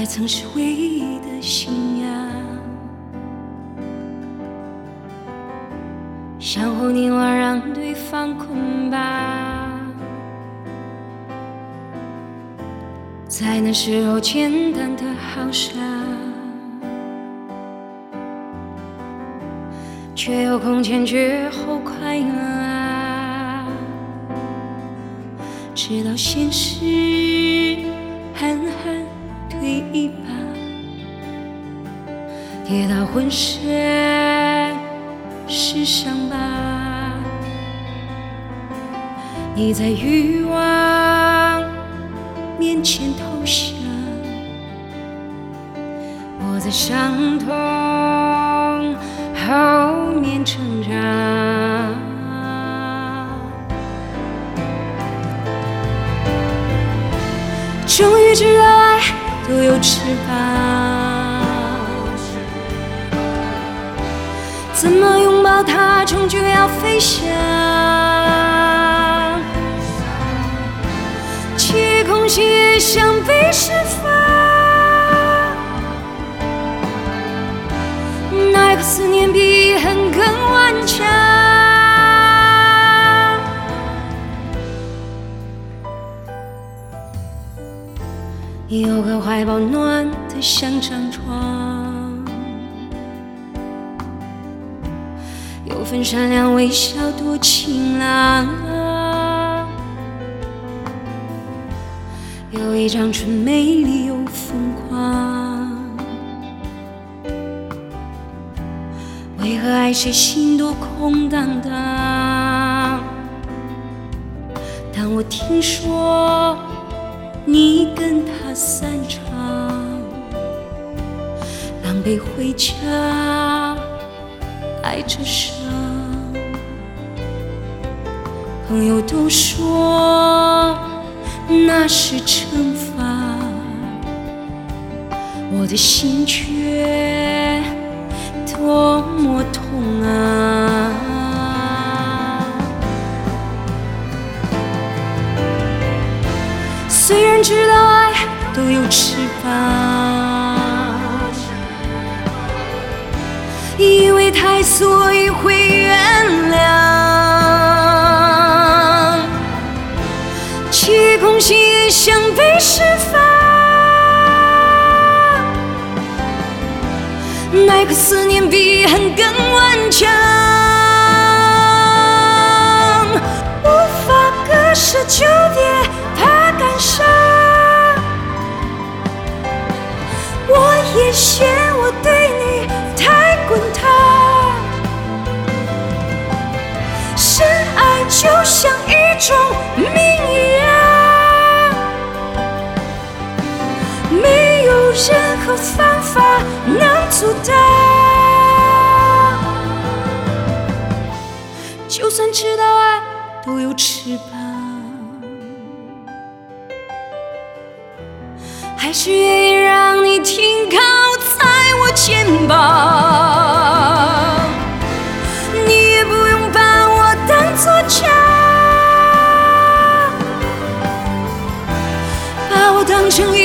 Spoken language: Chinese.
也曾是唯一的信仰。相互凝望，让对方捆绑，在那时候简单的好傻，却又空前绝后快乐啊！直到现实狠狠一把，跌到浑身是伤疤。你在欲望面前投降，我在伤痛后面成长。终于知道都有翅膀，怎么拥抱它，终究要飞翔。且空心也想被释放，有个怀抱暖得像张床，有份善良微笑多晴朗。有一张唇美丽又疯狂，为何爱谁心都空荡荡？当我听说你跟他散场，狼狈回家，爱着伤。朋友都说那是惩罚，我的心却虽然知道爱都有翅膀，因为太所以会原谅，其空心也想被释放，奈何思念比恨更顽就像一种命一样，没有任何方法能阻挡。就算知道爱都有翅膀。还是愿意让你停靠在我肩膀，anjo